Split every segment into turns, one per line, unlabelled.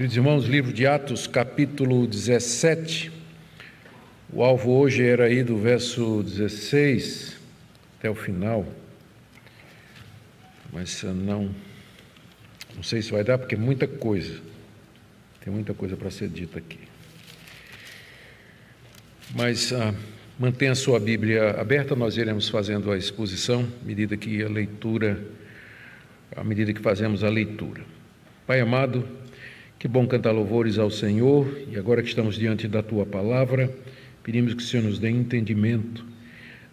Queridos irmãos, livro de Atos, capítulo 17. O alvo hoje era aí do verso 16 até o final. Mas não não sei se vai dar porque é muita coisa. Tem muita coisa para ser dita aqui. Mas ah, mantenha a sua Bíblia aberta, nós iremos fazendo a exposição à medida que a leitura, à medida que fazemos a leitura. Pai amado, que bom cantar louvores ao Senhor, e agora que estamos diante da tua palavra, pedimos que o Senhor nos dê entendimento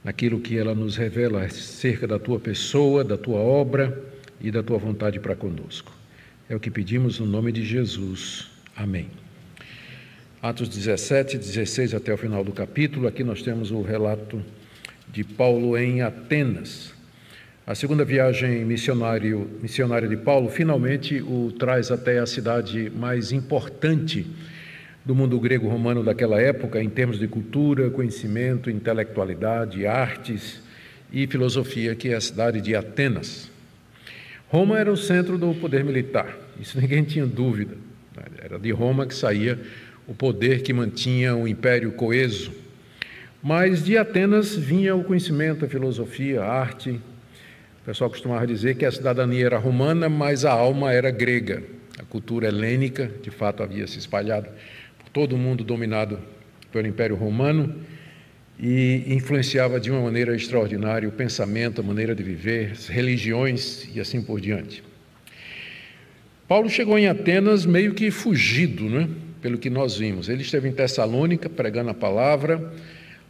naquilo que ela nos revela acerca da tua pessoa, da tua obra e da tua vontade para conosco. É o que pedimos no nome de Jesus. Amém. Atos 17, 16 até o final do capítulo, aqui nós temos o relato de Paulo em Atenas. A segunda viagem missionário, missionária de Paulo finalmente o traz até a cidade mais importante do mundo grego-romano daquela época, em termos de cultura, conhecimento, intelectualidade, artes e filosofia, que é a cidade de Atenas. Roma era o centro do poder militar, isso ninguém tinha dúvida. Era de Roma que saía o poder que mantinha o império coeso. Mas de Atenas vinha o conhecimento, a filosofia, a arte, pessoal costumava dizer que a cidadania era romana, mas a alma era grega. A cultura helênica, de fato, havia se espalhado por todo o mundo dominado pelo Império Romano e influenciava de uma maneira extraordinária o pensamento, a maneira de viver, as religiões e assim por diante. Paulo chegou em Atenas meio que fugido, né? pelo que nós vimos. Ele esteve em Tessalônica pregando a palavra.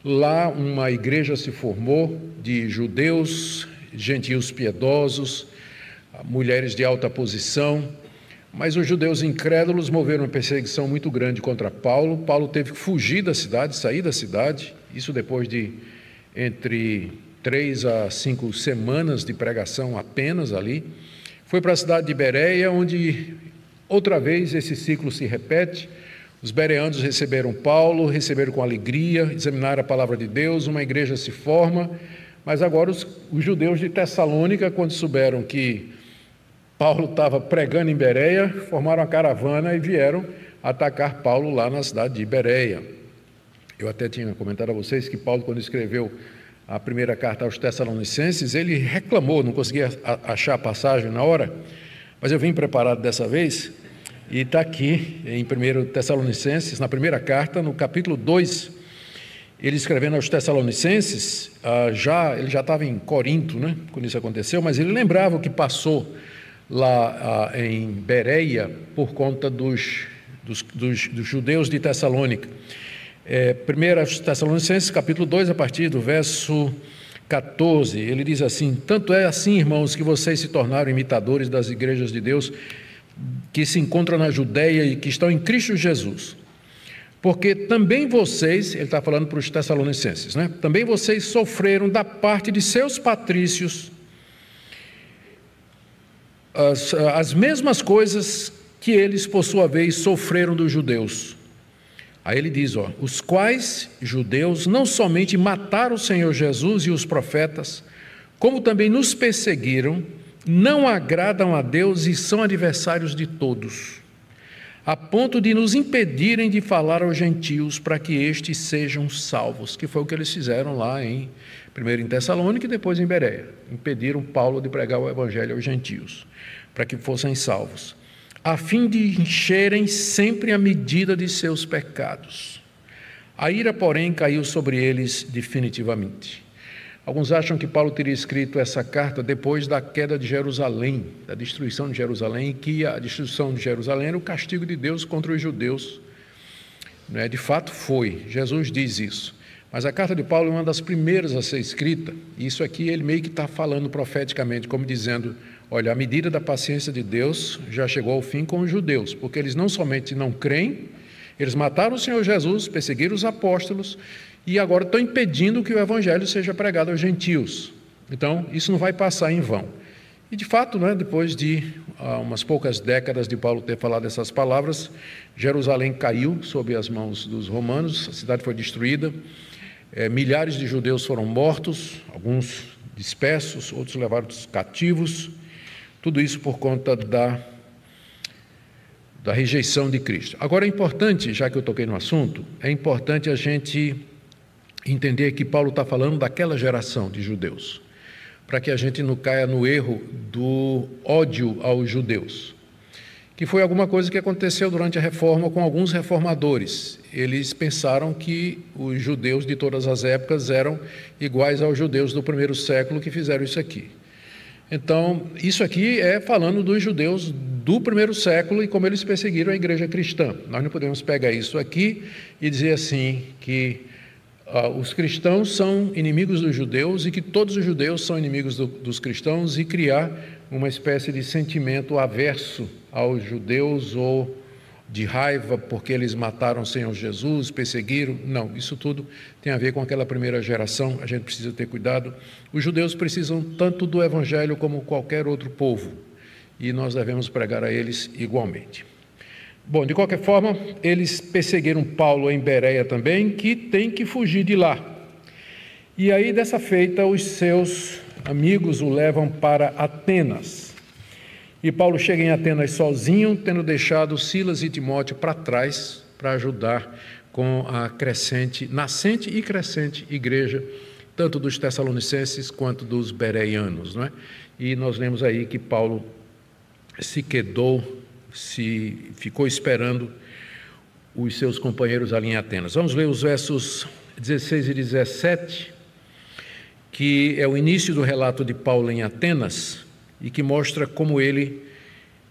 Lá uma igreja se formou de judeus gentios piedosos, mulheres de alta posição, mas os judeus incrédulos moveram uma perseguição muito grande contra Paulo. Paulo teve que fugir da cidade, sair da cidade, isso depois de entre três a cinco semanas de pregação apenas ali. Foi para a cidade de Bereia, onde outra vez esse ciclo se repete. Os bereanos receberam Paulo, receberam com alegria, examinaram a palavra de Deus, uma igreja se forma, mas agora os, os judeus de Tessalônica, quando souberam que Paulo estava pregando em Bereia, formaram uma caravana e vieram atacar Paulo lá na cidade de Bereia. Eu até tinha comentado a vocês que Paulo, quando escreveu a primeira carta aos Tessalonicenses, ele reclamou, não conseguia achar a passagem na hora, mas eu vim preparado dessa vez, e está aqui em 1 Tessalonicenses, na primeira carta, no capítulo 2, ele escrevendo aos Tessalonicenses, ah, já ele já estava em Corinto, né, quando isso aconteceu, mas ele lembrava o que passou lá ah, em Bereia por conta dos, dos, dos, dos judeus de Tessalônica. É, 1 Tessalonicenses, capítulo 2, a partir do verso 14, ele diz assim: Tanto é assim, irmãos, que vocês se tornaram imitadores das igrejas de Deus que se encontram na Judéia e que estão em Cristo Jesus porque também vocês, ele está falando para os Tessalonicenses, né? Também vocês sofreram da parte de seus patrícios as, as mesmas coisas que eles, por sua vez, sofreram dos judeus. Aí ele diz: ó, os quais judeus não somente mataram o Senhor Jesus e os profetas, como também nos perseguiram, não agradam a Deus e são adversários de todos a ponto de nos impedirem de falar aos gentios para que estes sejam salvos, que foi o que eles fizeram lá em primeiro em Tessalônica e depois em Bereia. Impediram Paulo de pregar o evangelho aos gentios, para que fossem salvos, a fim de encherem sempre a medida de seus pecados. A ira, porém, caiu sobre eles definitivamente. Alguns acham que Paulo teria escrito essa carta depois da queda de Jerusalém, da destruição de Jerusalém, que a destruição de Jerusalém era o castigo de Deus contra os judeus. é? De fato, foi. Jesus diz isso. Mas a carta de Paulo é uma das primeiras a ser escrita, e isso aqui ele meio que está falando profeticamente, como dizendo: olha, a medida da paciência de Deus já chegou ao fim com os judeus, porque eles não somente não creem, eles mataram o Senhor Jesus, perseguiram os apóstolos, e agora estão impedindo que o evangelho seja pregado aos gentios. Então, isso não vai passar em vão. E de fato, né, depois de ah, umas poucas décadas de Paulo ter falado essas palavras, Jerusalém caiu sob as mãos dos romanos, a cidade foi destruída, é, milhares de judeus foram mortos, alguns dispersos, outros levados cativos, tudo isso por conta da, da rejeição de Cristo. Agora é importante, já que eu toquei no assunto, é importante a gente entender que Paulo está falando daquela geração de judeus, para que a gente não caia no erro do ódio aos judeus, que foi alguma coisa que aconteceu durante a reforma com alguns reformadores. Eles pensaram que os judeus de todas as épocas eram iguais aos judeus do primeiro século que fizeram isso aqui. Então, isso aqui é falando dos judeus do primeiro século e como eles perseguiram a igreja cristã. Nós não podemos pegar isso aqui e dizer assim que os cristãos são inimigos dos judeus e que todos os judeus são inimigos do, dos cristãos e criar uma espécie de sentimento averso aos judeus ou de raiva porque eles mataram o Senhor Jesus, perseguiram. Não, isso tudo tem a ver com aquela primeira geração, a gente precisa ter cuidado. Os judeus precisam tanto do Evangelho como qualquer outro povo, e nós devemos pregar a eles igualmente. Bom, de qualquer forma, eles perseguiram Paulo em Bereia também, que tem que fugir de lá. E aí, dessa feita, os seus amigos o levam para Atenas. E Paulo chega em Atenas sozinho, tendo deixado Silas e Timóteo para trás para ajudar com a crescente, nascente e crescente igreja, tanto dos Tessalonicenses quanto dos Bereianos. Não é? E nós lemos aí que Paulo se quedou, se ficou esperando os seus companheiros ali em Atenas. Vamos ler os versos 16 e 17, que é o início do relato de Paulo em Atenas e que mostra como ele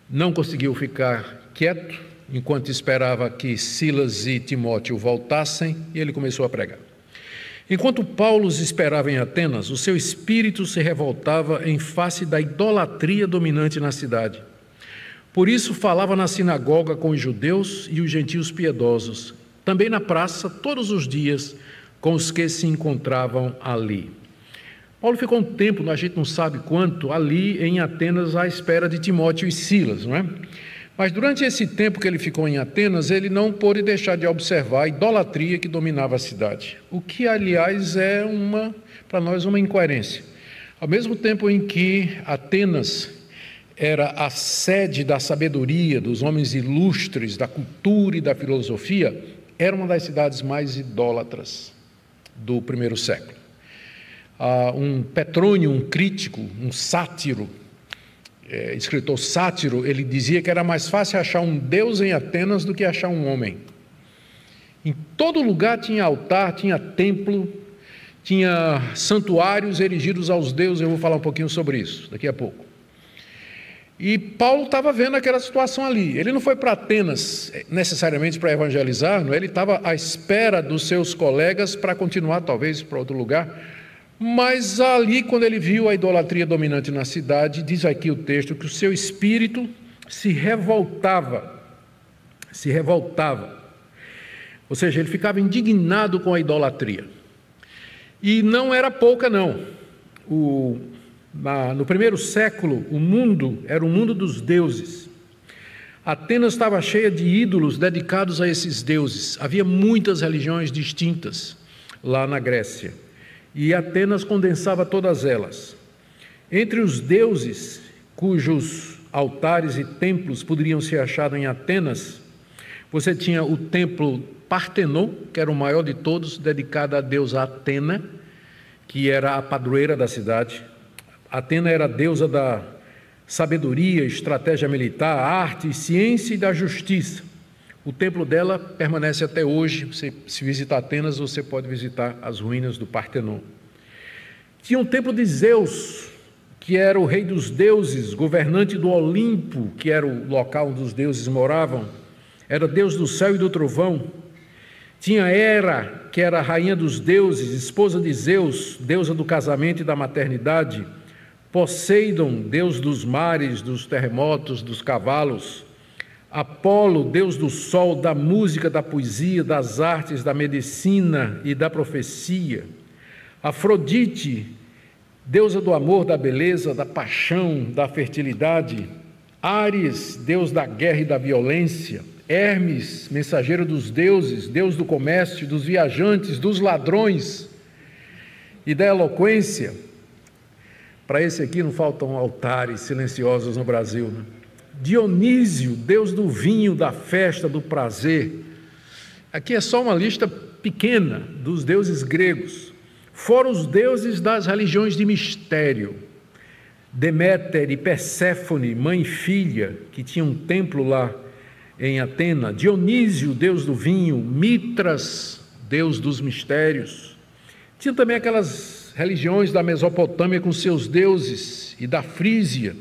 não conseguiu ficar quieto enquanto esperava que Silas e Timóteo voltassem e ele começou a pregar. Enquanto Paulo os esperava em Atenas, o seu espírito se revoltava em face da idolatria dominante na cidade. Por isso falava na sinagoga com os judeus e os gentios piedosos, também na praça, todos os dias, com os que se encontravam ali. Paulo ficou um tempo, a gente não sabe quanto, ali em Atenas à espera de Timóteo e Silas, não é? Mas durante esse tempo que ele ficou em Atenas, ele não pôde deixar de observar a idolatria que dominava a cidade. O que, aliás, é uma, para nós, uma incoerência. Ao mesmo tempo em que Atenas era a sede da sabedoria, dos homens ilustres, da cultura e da filosofia, era uma das cidades mais idólatras do primeiro século uh, um Petrônio, um crítico, um sátiro, é, escritor sátiro, ele dizia que era mais fácil achar um Deus em Atenas do que achar um homem. Em todo lugar tinha altar, tinha templo, tinha santuários erigidos aos deuses. Eu vou falar um pouquinho sobre isso daqui a pouco. E Paulo estava vendo aquela situação ali. Ele não foi para Atenas eh, necessariamente para evangelizar, não? É? ele estava à espera dos seus colegas para continuar, talvez, para outro lugar. Mas ali, quando ele viu a idolatria dominante na cidade, diz aqui o texto que o seu espírito se revoltava, se revoltava. Ou seja, ele ficava indignado com a idolatria. E não era pouca, não. O, no primeiro século, o mundo era o mundo dos deuses. Atenas estava cheia de ídolos dedicados a esses deuses. Havia muitas religiões distintas lá na Grécia e Atenas condensava todas elas. Entre os deuses cujos altares e templos poderiam ser achados em Atenas, você tinha o templo Partenon, que era o maior de todos, dedicado à deusa Atena, que era a padroeira da cidade. Atena era deusa da sabedoria, estratégia militar, arte, ciência e da justiça. O templo dela permanece até hoje. Você, se visitar Atenas, você pode visitar as ruínas do Partenon. Tinha um templo de Zeus, que era o rei dos deuses, governante do Olimpo, que era o local onde os deuses moravam. Era Deus do céu e do trovão. Tinha Hera, que era a rainha dos deuses, esposa de Zeus, deusa do casamento e da maternidade. Poseidon, deus dos mares, dos terremotos, dos cavalos. Apolo, deus do sol, da música, da poesia, das artes, da medicina e da profecia. Afrodite, deusa do amor, da beleza, da paixão, da fertilidade. Ares, deus da guerra e da violência. Hermes, mensageiro dos deuses, deus do comércio, dos viajantes, dos ladrões e da eloquência. Para esse aqui não faltam altares silenciosos no Brasil. Né? Dionísio, deus do vinho, da festa, do prazer. Aqui é só uma lista pequena dos deuses gregos. Fora os deuses das religiões de mistério. Deméter e Perséfone, mãe e filha, que tinham um templo lá em Atena. Dionísio, deus do vinho. Mitras, deus dos mistérios. Tinha também aquelas religiões da Mesopotâmia com seus deuses e da Frísia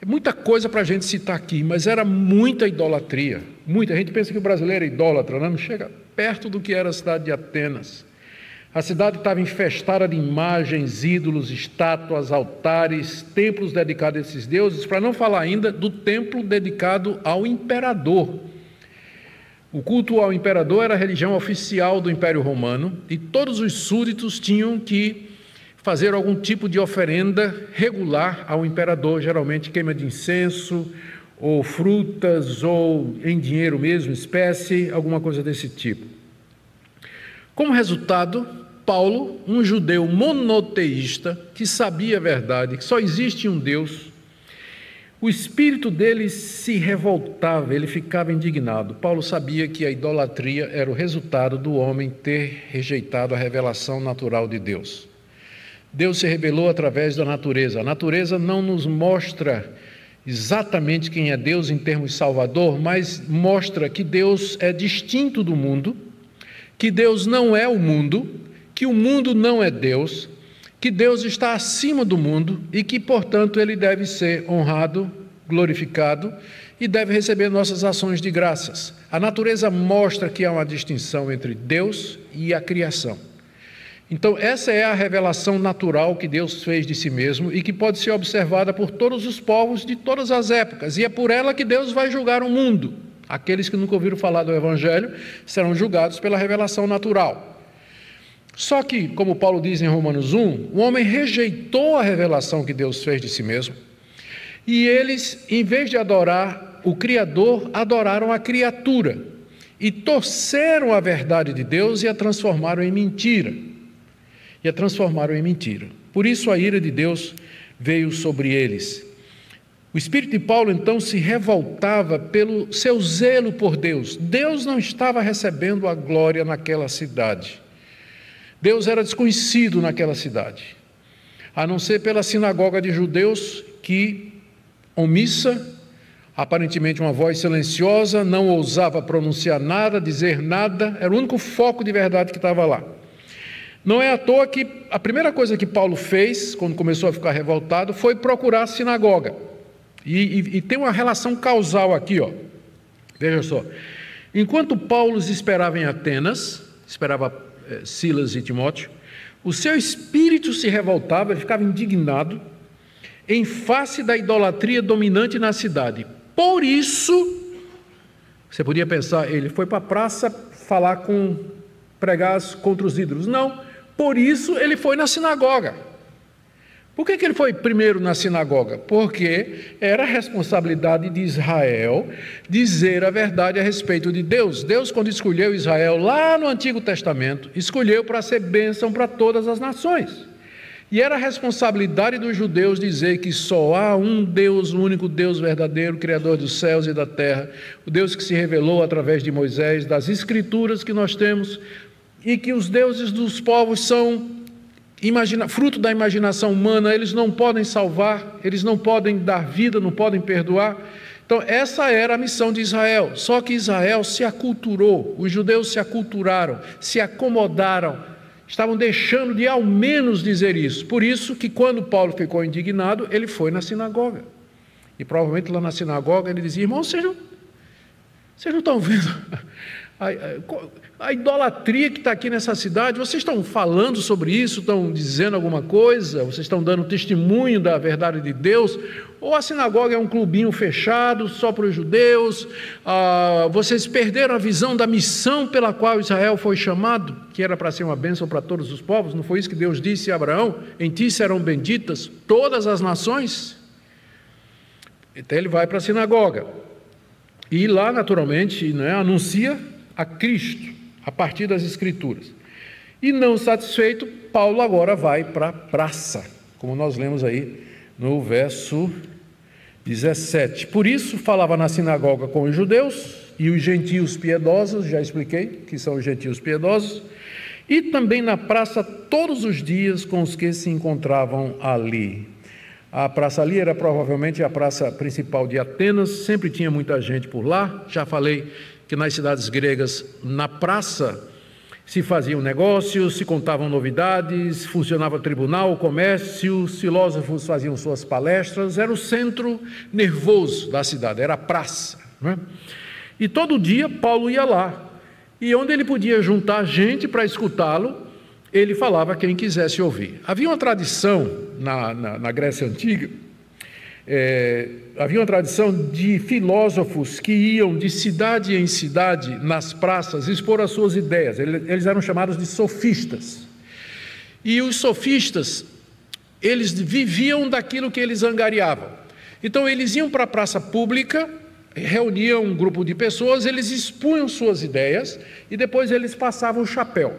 é muita coisa para a gente citar aqui, mas era muita idolatria. Muita. A gente pensa que o brasileiro é idólatra, né? não chega perto do que era a cidade de Atenas. A cidade estava infestada de imagens, ídolos, estátuas, altares, templos dedicados a esses deuses, para não falar ainda do templo dedicado ao imperador. O culto ao imperador era a religião oficial do Império Romano e todos os súditos tinham que fazer algum tipo de oferenda regular ao imperador, geralmente queima de incenso, ou frutas, ou em dinheiro mesmo, espécie, alguma coisa desse tipo. Como resultado, Paulo, um judeu monoteísta, que sabia a verdade, que só existe um Deus, o espírito dele se revoltava, ele ficava indignado. Paulo sabia que a idolatria era o resultado do homem ter rejeitado a revelação natural de Deus. Deus se revelou através da natureza. A natureza não nos mostra exatamente quem é Deus em termos Salvador, mas mostra que Deus é distinto do mundo, que Deus não é o mundo, que o mundo não é Deus, que Deus está acima do mundo e que, portanto, ele deve ser honrado, glorificado e deve receber nossas ações de graças. A natureza mostra que há uma distinção entre Deus e a criação. Então, essa é a revelação natural que Deus fez de si mesmo e que pode ser observada por todos os povos de todas as épocas, e é por ela que Deus vai julgar o mundo. Aqueles que nunca ouviram falar do Evangelho serão julgados pela revelação natural. Só que, como Paulo diz em Romanos 1, o homem rejeitou a revelação que Deus fez de si mesmo, e eles, em vez de adorar o Criador, adoraram a criatura, e torceram a verdade de Deus e a transformaram em mentira e a transformaram em mentira. Por isso a ira de Deus veio sobre eles. O espírito de Paulo então se revoltava pelo seu zelo por Deus. Deus não estava recebendo a glória naquela cidade. Deus era desconhecido naquela cidade, a não ser pela sinagoga de judeus que, omissa, aparentemente uma voz silenciosa, não ousava pronunciar nada, dizer nada, era o único foco de verdade que estava lá. Não é à toa que a primeira coisa que Paulo fez, quando começou a ficar revoltado, foi procurar a sinagoga. E, e, e tem uma relação causal aqui, ó. Veja só. Enquanto Paulo esperava em Atenas, esperava Silas e Timóteo, o seu espírito se revoltava, ele ficava indignado em face da idolatria dominante na cidade. Por isso, você podia pensar, ele foi para a praça falar com pregar contra os ídolos. Não, por isso ele foi na sinagoga. Por que, que ele foi primeiro na sinagoga? Porque era responsabilidade de Israel dizer a verdade a respeito de Deus. Deus, quando escolheu Israel lá no Antigo Testamento, escolheu para ser bênção para todas as nações. E era responsabilidade dos judeus dizer que só há um Deus, o único Deus verdadeiro, Criador dos céus e da terra, o Deus que se revelou através de Moisés, das Escrituras que nós temos, e que os deuses dos povos são imagina, fruto da imaginação humana, eles não podem salvar, eles não podem dar vida, não podem perdoar. Então, essa era a missão de Israel. Só que Israel se aculturou, os judeus se aculturaram, se acomodaram, estavam deixando de ao menos dizer isso. Por isso que quando Paulo ficou indignado, ele foi na sinagoga. E provavelmente lá na sinagoga ele dizia: irmãos, vocês não, vocês não estão vendo a, a, a idolatria que está aqui nessa cidade, vocês estão falando sobre isso, estão dizendo alguma coisa, vocês estão dando testemunho da verdade de Deus, ou a sinagoga é um clubinho fechado só para os judeus, ah, vocês perderam a visão da missão pela qual Israel foi chamado, que era para ser uma bênção para todos os povos, não foi isso que Deus disse a Abraão? Em ti serão benditas todas as nações? Então ele vai para a sinagoga. E lá, naturalmente, né, anuncia a Cristo a partir das Escrituras. E não satisfeito, Paulo agora vai para a praça, como nós lemos aí no verso 17. Por isso falava na sinagoga com os judeus e os gentios piedosos, já expliquei que são os gentios piedosos, e também na praça todos os dias com os que se encontravam ali. A praça ali era provavelmente a praça principal de Atenas, sempre tinha muita gente por lá. Já falei que nas cidades gregas, na praça, se faziam negócios, se contavam novidades, funcionava tribunal, comércio, os filósofos faziam suas palestras, era o centro nervoso da cidade, era a praça. É? E todo dia Paulo ia lá. E onde ele podia juntar gente para escutá-lo, ele falava quem quisesse ouvir. Havia uma tradição na, na, na Grécia Antiga, é, havia uma tradição de filósofos que iam de cidade em cidade nas praças expor as suas ideias. Eles eram chamados de sofistas. E os sofistas, eles viviam daquilo que eles angariavam. Então, eles iam para a praça pública reuniam um grupo de pessoas, eles expunham suas ideias e depois eles passavam o chapéu.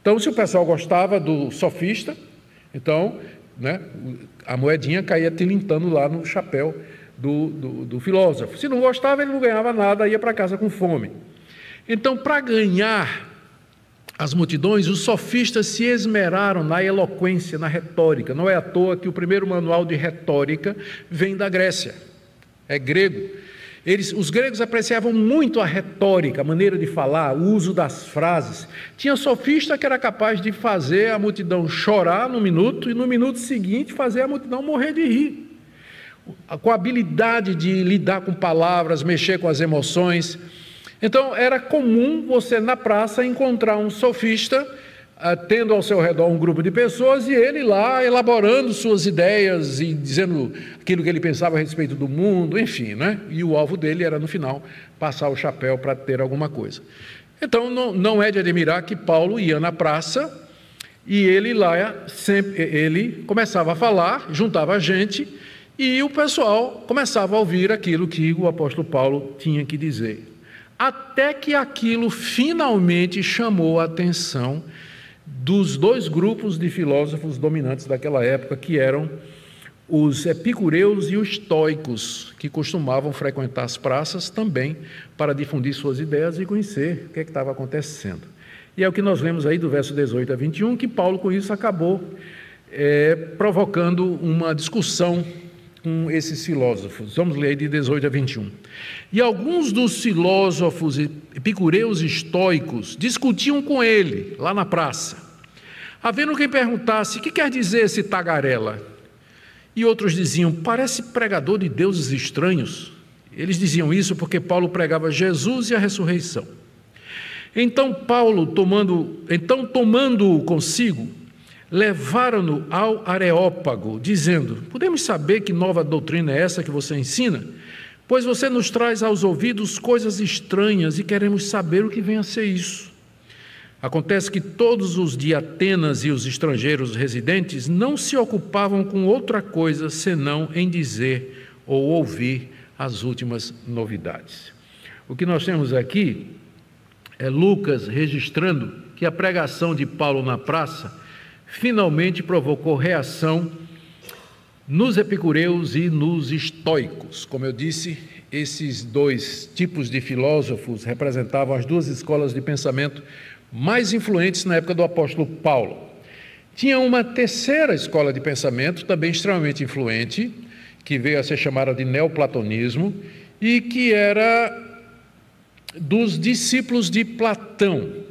Então, se o pessoal gostava do sofista, então né, a moedinha caía tilintando lá no chapéu do, do, do filósofo. Se não gostava, ele não ganhava nada, ia para casa com fome. Então, para ganhar as multidões, os sofistas se esmeraram na eloquência, na retórica. Não é à toa que o primeiro manual de retórica vem da Grécia, é grego. Eles, os gregos apreciavam muito a retórica, a maneira de falar, o uso das frases. Tinha sofista que era capaz de fazer a multidão chorar no minuto e no minuto seguinte fazer a multidão morrer de rir. Com a habilidade de lidar com palavras, mexer com as emoções. Então era comum você na praça encontrar um sofista tendo ao seu redor um grupo de pessoas e ele lá elaborando suas ideias e dizendo aquilo que ele pensava a respeito do mundo, enfim, né? E o alvo dele era no final passar o chapéu para ter alguma coisa. Então não, não é de admirar que Paulo ia na praça e ele lá sempre ele começava a falar, juntava a gente e o pessoal começava a ouvir aquilo que o apóstolo Paulo tinha que dizer. Até que aquilo finalmente chamou a atenção dos dois grupos de filósofos dominantes daquela época, que eram os epicureus e os estoicos, que costumavam frequentar as praças também para difundir suas ideias e conhecer o que, é que estava acontecendo. E é o que nós vemos aí do verso 18 a 21, que Paulo com isso acabou é, provocando uma discussão com esses filósofos. Vamos ler de 18 a 21. E alguns dos filósofos epicureus estoicos discutiam com ele lá na praça. Havendo quem perguntasse: "O que quer dizer esse tagarela?" E outros diziam: "Parece pregador de deuses estranhos." Eles diziam isso porque Paulo pregava Jesus e a ressurreição. Então Paulo, tomando, então tomando-o consigo, levaram-no ao Areópago, dizendo: Podemos saber que nova doutrina é essa que você ensina? Pois você nos traz aos ouvidos coisas estranhas e queremos saber o que vem a ser isso. Acontece que todos os de Atenas e os estrangeiros residentes não se ocupavam com outra coisa senão em dizer ou ouvir as últimas novidades. O que nós temos aqui é Lucas registrando que a pregação de Paulo na praça finalmente provocou reação nos epicureus e nos estoicos. Como eu disse, esses dois tipos de filósofos representavam as duas escolas de pensamento mais influentes na época do apóstolo Paulo. Tinha uma terceira escola de pensamento, também extremamente influente, que veio a ser chamada de neoplatonismo, e que era dos discípulos de Platão,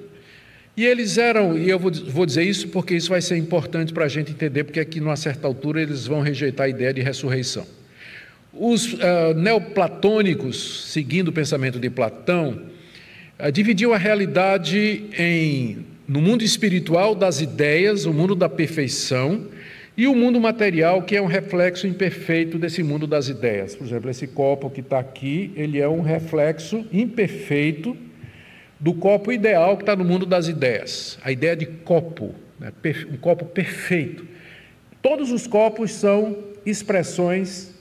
e eles eram, e eu vou, dizer isso porque isso vai ser importante para a gente entender, porque aqui, numa certa altura, eles vão rejeitar a ideia de ressurreição. Os uh, neoplatônicos, seguindo o pensamento de Platão, uh, dividiam a realidade em no mundo espiritual das ideias, o mundo da perfeição, e o mundo material, que é um reflexo imperfeito desse mundo das ideias. Por exemplo, esse copo que está aqui, ele é um reflexo imperfeito do copo ideal que está no mundo das ideias, a ideia de copo, né? um copo perfeito. Todos os copos são expressões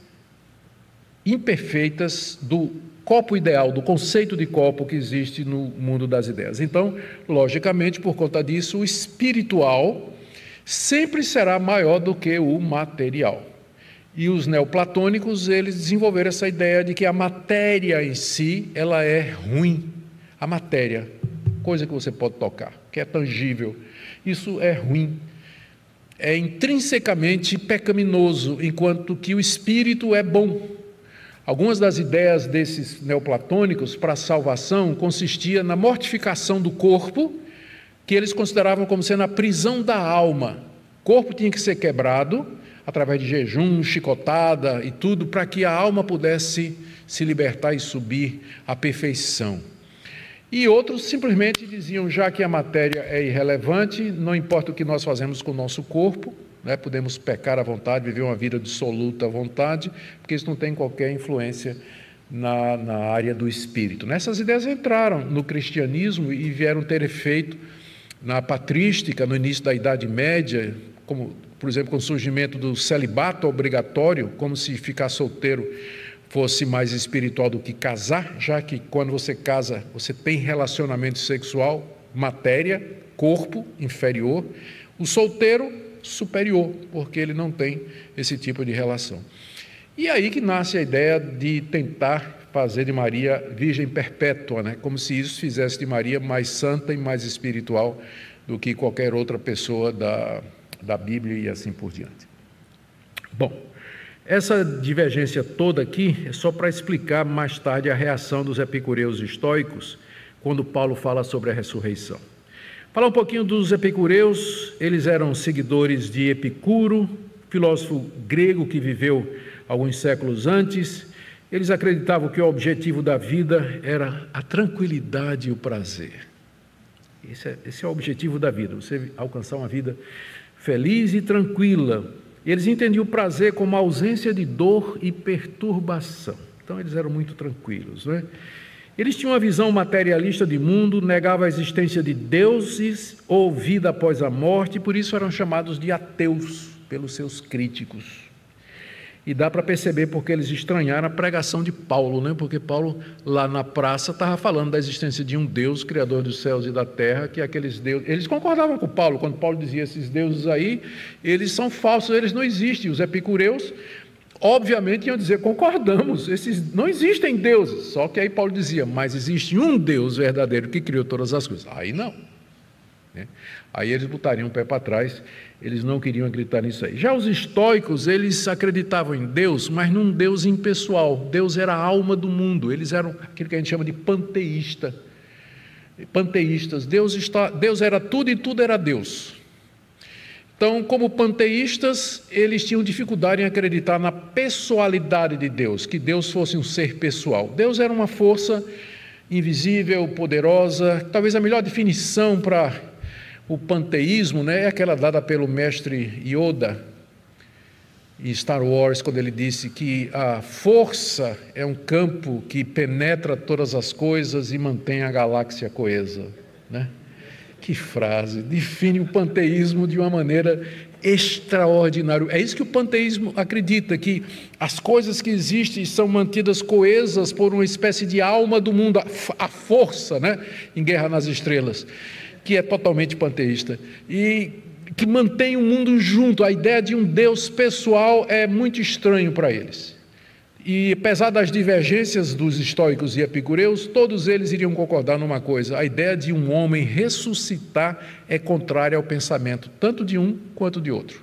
imperfeitas do copo ideal, do conceito de copo que existe no mundo das ideias. Então, logicamente, por conta disso, o espiritual sempre será maior do que o material. E os neoplatônicos, eles desenvolveram essa ideia de que a matéria em si, ela é ruim. A matéria, coisa que você pode tocar, que é tangível, isso é ruim. É intrinsecamente pecaminoso, enquanto que o espírito é bom. Algumas das ideias desses neoplatônicos para a salvação consistia na mortificação do corpo, que eles consideravam como sendo a prisão da alma. O corpo tinha que ser quebrado através de jejum, chicotada e tudo, para que a alma pudesse se libertar e subir à perfeição. E outros simplesmente diziam: já que a matéria é irrelevante, não importa o que nós fazemos com o nosso corpo, né, podemos pecar à vontade, viver uma vida dissoluta à vontade, porque isso não tem qualquer influência na, na área do espírito. Nessas ideias entraram no cristianismo e vieram ter efeito na patrística, no início da Idade Média, como, por exemplo, com o surgimento do celibato obrigatório, como se ficar solteiro fosse mais espiritual do que casar, já que quando você casa, você tem relacionamento sexual, matéria, corpo inferior, o solteiro superior, porque ele não tem esse tipo de relação. E aí que nasce a ideia de tentar fazer de Maria virgem perpétua, né? como se isso fizesse de Maria mais santa e mais espiritual do que qualquer outra pessoa da, da Bíblia e assim por diante. Bom, essa divergência toda aqui é só para explicar mais tarde a reação dos epicureus estoicos quando Paulo fala sobre a ressurreição. Falar um pouquinho dos epicureus, eles eram seguidores de Epicuro, filósofo grego que viveu alguns séculos antes. Eles acreditavam que o objetivo da vida era a tranquilidade e o prazer. Esse é, esse é o objetivo da vida, você alcançar uma vida feliz e tranquila, eles entendiam o prazer como ausência de dor e perturbação. Então eles eram muito tranquilos. Né? Eles tinham uma visão materialista de mundo, negavam a existência de deuses ou vida após a morte, por isso eram chamados de ateus pelos seus críticos. E dá para perceber porque eles estranharam a pregação de Paulo, né? porque Paulo, lá na praça, estava falando da existência de um Deus, Criador dos céus e da terra, que aqueles deuses. Eles concordavam com Paulo, quando Paulo dizia esses deuses aí, eles são falsos, eles não existem. Os epicureus, obviamente, iam dizer: concordamos, esses não existem deuses. Só que aí Paulo dizia: mas existe um Deus verdadeiro que criou todas as coisas. Aí não. Né? Aí eles botariam o pé para trás, eles não queriam acreditar nisso aí. Já os estoicos, eles acreditavam em Deus, mas num Deus impessoal. Deus era a alma do mundo, eles eram aquilo que a gente chama de panteísta. Panteístas, Deus, está, Deus era tudo e tudo era Deus. Então, como panteístas, eles tinham dificuldade em acreditar na pessoalidade de Deus, que Deus fosse um ser pessoal. Deus era uma força invisível, poderosa. Talvez a melhor definição para o panteísmo né, é aquela dada pelo mestre Yoda em Star Wars, quando ele disse que a força é um campo que penetra todas as coisas e mantém a galáxia coesa. Né? Que frase! Define o panteísmo de uma maneira extraordinária. É isso que o panteísmo acredita, que as coisas que existem são mantidas coesas por uma espécie de alma do mundo, a força, né? em Guerra nas Estrelas que é totalmente panteísta e que mantém o mundo junto. A ideia de um Deus pessoal é muito estranho para eles. E apesar das divergências dos estoicos e epicureus, todos eles iriam concordar numa coisa: a ideia de um homem ressuscitar é contrária ao pensamento tanto de um quanto de outro.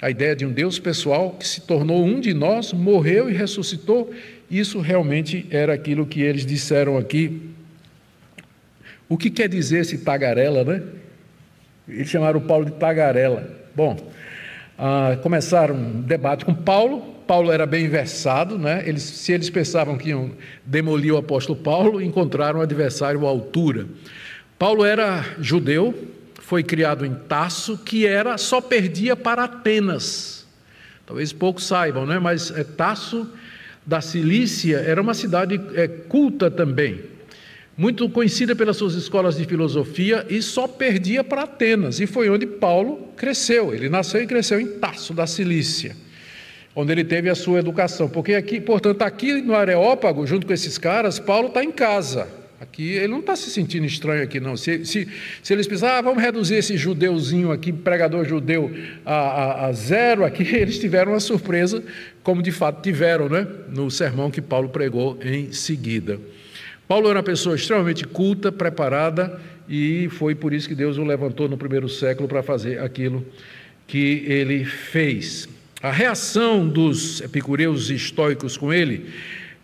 A ideia de um Deus pessoal que se tornou um de nós, morreu e ressuscitou, isso realmente era aquilo que eles disseram aqui o que quer dizer esse tagarela, né? Eles chamaram Paulo de tagarela. Bom, ah, começaram um debate com Paulo. Paulo era bem versado, né? Eles, se eles pensavam que iam demolir o apóstolo Paulo, encontraram um adversário à altura. Paulo era judeu, foi criado em Tasso, que era só perdia para Atenas. Talvez poucos saibam, né? Mas é, Tasso da Cilícia era uma cidade é, culta também muito conhecida pelas suas escolas de filosofia e só perdia para Atenas, e foi onde Paulo cresceu. Ele nasceu e cresceu em Tasso da Cilícia, onde ele teve a sua educação. Porque aqui, portanto, aqui no Areópago, junto com esses caras, Paulo está em casa. Aqui ele não está se sentindo estranho aqui, não. Se, se, se eles pensarem, ah, vamos reduzir esse judeuzinho aqui, pregador judeu, a, a, a, zero aqui, eles tiveram uma surpresa, como de fato tiveram, né? No sermão que Paulo pregou em seguida. Paulo era uma pessoa extremamente culta, preparada, e foi por isso que Deus o levantou no primeiro século para fazer aquilo que ele fez. A reação dos epicureus e estoicos com ele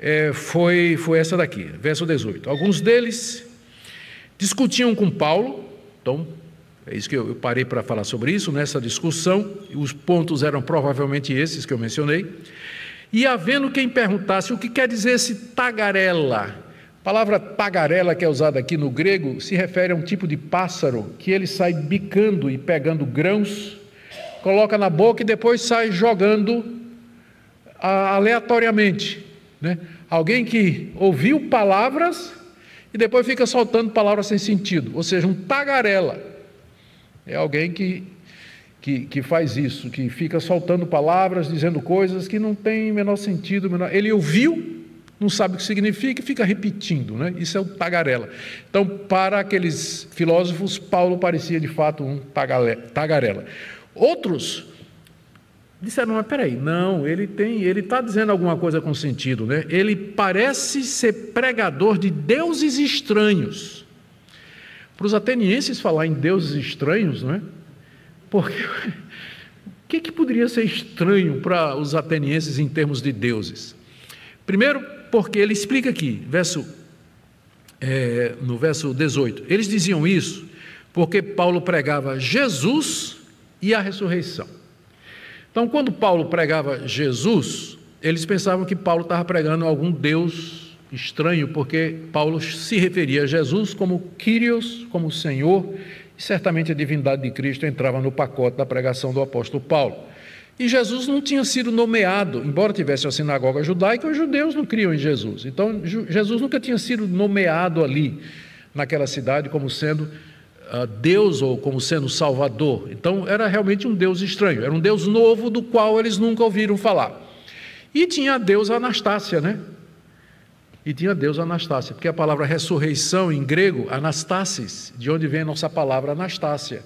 é, foi, foi essa daqui, verso 18. Alguns deles discutiam com Paulo, então é isso que eu, eu parei para falar sobre isso, nessa discussão, os pontos eram provavelmente esses que eu mencionei. E havendo quem perguntasse o que quer dizer esse tagarela. A palavra tagarela, que é usada aqui no grego, se refere a um tipo de pássaro que ele sai bicando e pegando grãos, coloca na boca e depois sai jogando aleatoriamente. Né? Alguém que ouviu palavras e depois fica soltando palavras sem sentido, ou seja, um tagarela. É alguém que, que, que faz isso, que fica soltando palavras, dizendo coisas que não têm menor sentido. Menor... Ele ouviu, não sabe o que significa e fica repetindo, né? Isso é o tagarela. Então, para aqueles filósofos, Paulo parecia de fato um tagarela. Outros Disseram, mas peraí, não, ele tem, ele está dizendo alguma coisa com sentido, né? Ele parece ser pregador de deuses estranhos. Para os atenienses falar em deuses estranhos, não é? Porque o que, que poderia ser estranho para os atenienses em termos de deuses? Primeiro, porque ele explica aqui, verso, é, no verso 18, eles diziam isso porque Paulo pregava Jesus e a ressurreição. Então, quando Paulo pregava Jesus, eles pensavam que Paulo estava pregando algum Deus estranho, porque Paulo se referia a Jesus como Kyrios, como Senhor, e certamente a divindade de Cristo entrava no pacote da pregação do apóstolo Paulo. E Jesus não tinha sido nomeado, embora tivesse uma sinagoga judaica, os judeus não criam em Jesus. Então, Jesus nunca tinha sido nomeado ali, naquela cidade, como sendo Deus ou como sendo Salvador. Então era realmente um Deus estranho, era um Deus novo do qual eles nunca ouviram falar. E tinha a Deus Anastácia, né? E tinha Deus Anastácia, porque a palavra ressurreição em grego, Anastasis, de onde vem a nossa palavra Anastácia.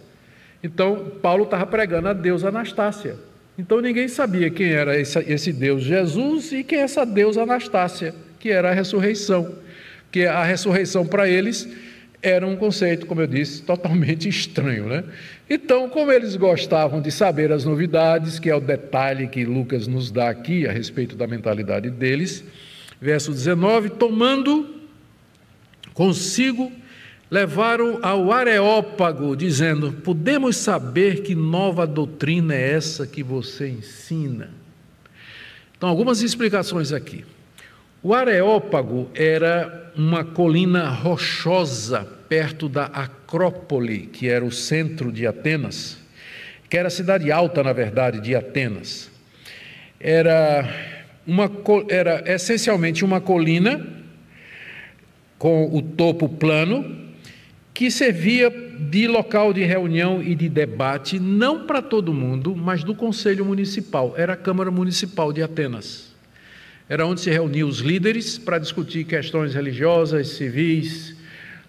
Então Paulo estava pregando a Deus Anastácia. Então ninguém sabia quem era esse, Deus Jesus e quem é essa Deus Anastácia, que era a ressurreição. Que a ressurreição para eles era um conceito, como eu disse, totalmente estranho. Né? Então, como eles gostavam de saber as novidades, que é o detalhe que Lucas nos dá aqui a respeito da mentalidade deles, verso 19: tomando consigo, levaram ao Areópago, dizendo: Podemos saber que nova doutrina é essa que você ensina? Então, algumas explicações aqui. O Areópago era uma colina rochosa perto da Acrópole, que era o centro de Atenas, que era a cidade alta, na verdade, de Atenas. Era, uma, era essencialmente uma colina com o topo plano, que servia de local de reunião e de debate, não para todo mundo, mas do Conselho Municipal. Era a Câmara Municipal de Atenas. Era onde se reuniam os líderes para discutir questões religiosas, civis,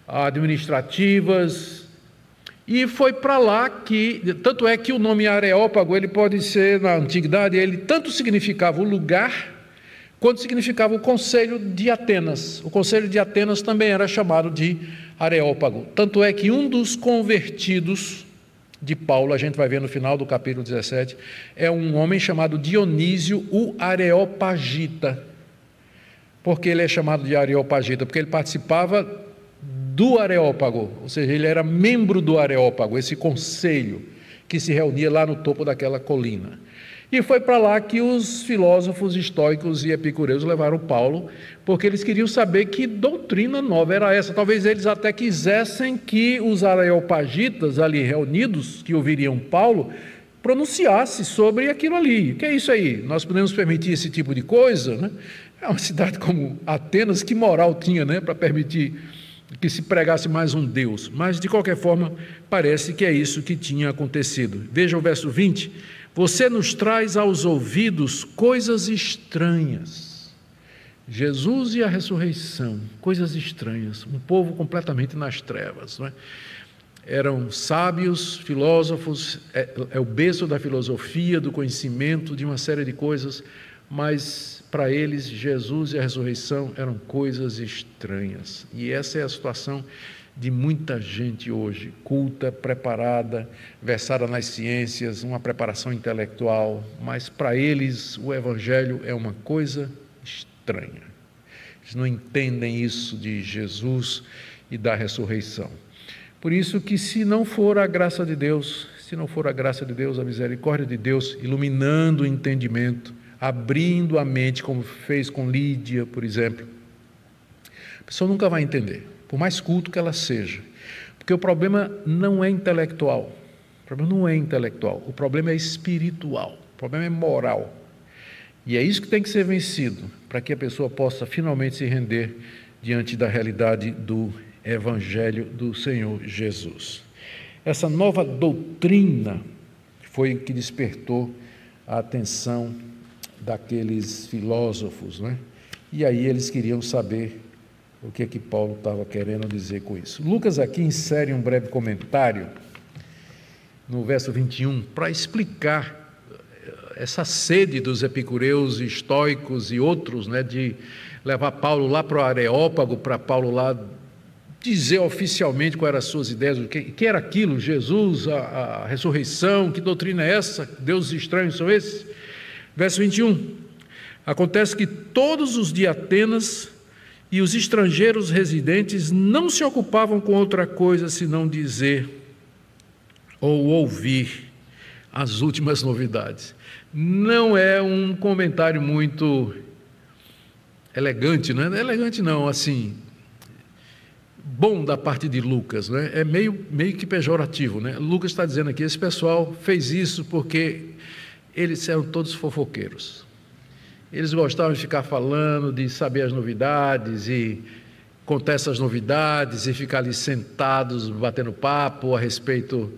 administrativas. E foi para lá que, tanto é que o nome Areópago, ele pode ser, na antiguidade, ele tanto significava o lugar, quanto significava o Conselho de Atenas. O Conselho de Atenas também era chamado de Areópago. Tanto é que um dos convertidos de Paulo, a gente vai ver no final do capítulo 17, é um homem chamado Dionísio o Areopagita. Por que ele é chamado de Areopagita? Porque ele participava do Areópago, ou seja, ele era membro do Areópago, esse conselho que se reunia lá no topo daquela colina. E foi para lá que os filósofos estoicos e epicureus levaram Paulo, porque eles queriam saber que doutrina nova era essa. Talvez eles até quisessem que os areopagitas ali reunidos, que ouviriam Paulo, pronunciasse sobre aquilo ali. O que é isso aí? Nós podemos permitir esse tipo de coisa? Né? É uma cidade como Atenas, que moral tinha né, para permitir que se pregasse mais um Deus? Mas, de qualquer forma, parece que é isso que tinha acontecido. Veja o verso 20 você nos traz aos ouvidos coisas estranhas. Jesus e a ressurreição, coisas estranhas, um povo completamente nas trevas. Não é? Eram sábios, filósofos, é, é o berço da filosofia, do conhecimento, de uma série de coisas, mas para eles Jesus e a ressurreição eram coisas estranhas. E essa é a situação de muita gente hoje, culta, preparada, versada nas ciências, uma preparação intelectual, mas para eles o Evangelho é uma coisa estranha. Eles não entendem isso de Jesus e da ressurreição. Por isso que se não for a graça de Deus, se não for a graça de Deus, a misericórdia de Deus, iluminando o entendimento, abrindo a mente, como fez com Lídia, por exemplo, a pessoa nunca vai entender por mais culto que ela seja. Porque o problema não é intelectual. O problema não é intelectual. O problema é espiritual. O problema é moral. E é isso que tem que ser vencido para que a pessoa possa finalmente se render diante da realidade do Evangelho do Senhor Jesus. Essa nova doutrina foi que despertou a atenção daqueles filósofos, né? E aí eles queriam saber o que é que Paulo estava querendo dizer com isso. Lucas aqui insere um breve comentário no verso 21 para explicar essa sede dos epicureus, estoicos e outros, né, de levar Paulo lá para o Areópago, para Paulo lá dizer oficialmente quais eram as suas ideias, o que, que era aquilo, Jesus, a, a ressurreição, que doutrina é essa, deuses estranhos são esses? Verso 21, acontece que todos os de Atenas e os estrangeiros residentes não se ocupavam com outra coisa senão dizer ou ouvir as últimas novidades. Não é um comentário muito elegante, não é elegante não, assim, bom da parte de Lucas, né? é meio, meio que pejorativo. Né? Lucas está dizendo aqui: esse pessoal fez isso porque eles eram todos fofoqueiros. Eles gostavam de ficar falando, de saber as novidades e contar essas novidades e ficar ali sentados batendo papo a respeito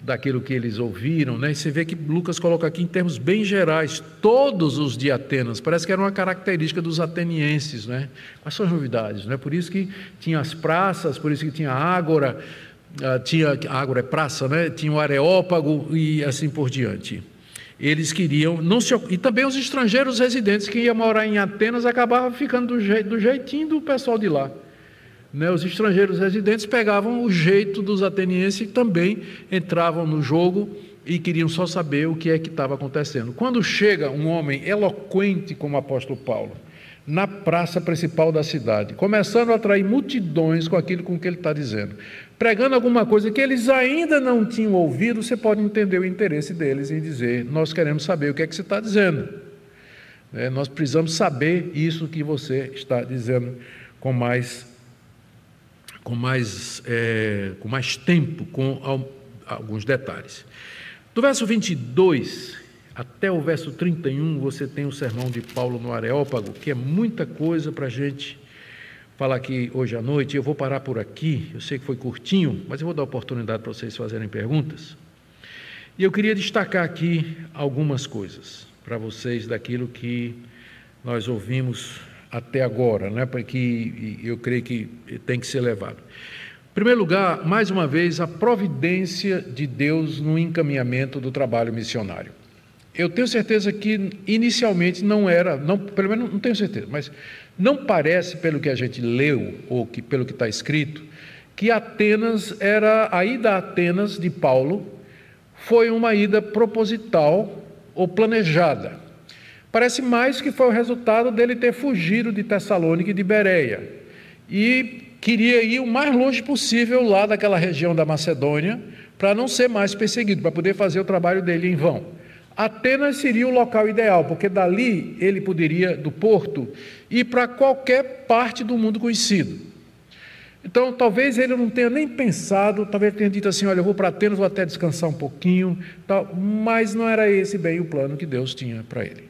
daquilo que eles ouviram, né? E você vê que Lucas coloca aqui em termos bem gerais, todos os de Atenas, parece que era uma característica dos atenienses, né? Quais são as novidades, né? Por isso que tinha as praças, por isso que tinha ágora, ah, tinha ágora é praça, né? Tinha o areópago e assim por diante eles queriam não se e também os estrangeiros residentes que iam morar em Atenas acabavam ficando do, jeito, do jeitinho do pessoal de lá. Né? Os estrangeiros residentes pegavam o jeito dos atenienses e também entravam no jogo e queriam só saber o que é que estava acontecendo. Quando chega um homem eloquente como o apóstolo Paulo, na praça principal da cidade, começando a atrair multidões com aquilo com que ele está dizendo, pregando alguma coisa que eles ainda não tinham ouvido, você pode entender o interesse deles em dizer: Nós queremos saber o que é que você está dizendo. É, nós precisamos saber isso que você está dizendo com mais, com mais, é, com mais tempo, com alguns detalhes. Do verso 22 até o verso 31, você tem o sermão de Paulo no Areópago, que é muita coisa para a gente falar aqui hoje à noite. Eu vou parar por aqui, eu sei que foi curtinho, mas eu vou dar oportunidade para vocês fazerem perguntas. E eu queria destacar aqui algumas coisas para vocês daquilo que nós ouvimos até agora, né, porque eu creio que tem que ser levado. Em primeiro lugar, mais uma vez, a providência de Deus no encaminhamento do trabalho missionário. Eu tenho certeza que inicialmente não era, não, pelo menos não tenho certeza, mas não parece, pelo que a gente leu, ou que, pelo que está escrito, que Atenas era, a ida a Atenas de Paulo foi uma ida proposital ou planejada. Parece mais que foi o resultado dele ter fugido de Tessalônica e de Bereia. E queria ir o mais longe possível lá daquela região da Macedônia, para não ser mais perseguido, para poder fazer o trabalho dele em vão. Atenas seria o local ideal, porque dali ele poderia, do porto, ir para qualquer parte do mundo conhecido. Então, talvez ele não tenha nem pensado, talvez tenha dito assim: olha, eu vou para Atenas, vou até descansar um pouquinho, tal, mas não era esse bem o plano que Deus tinha para ele.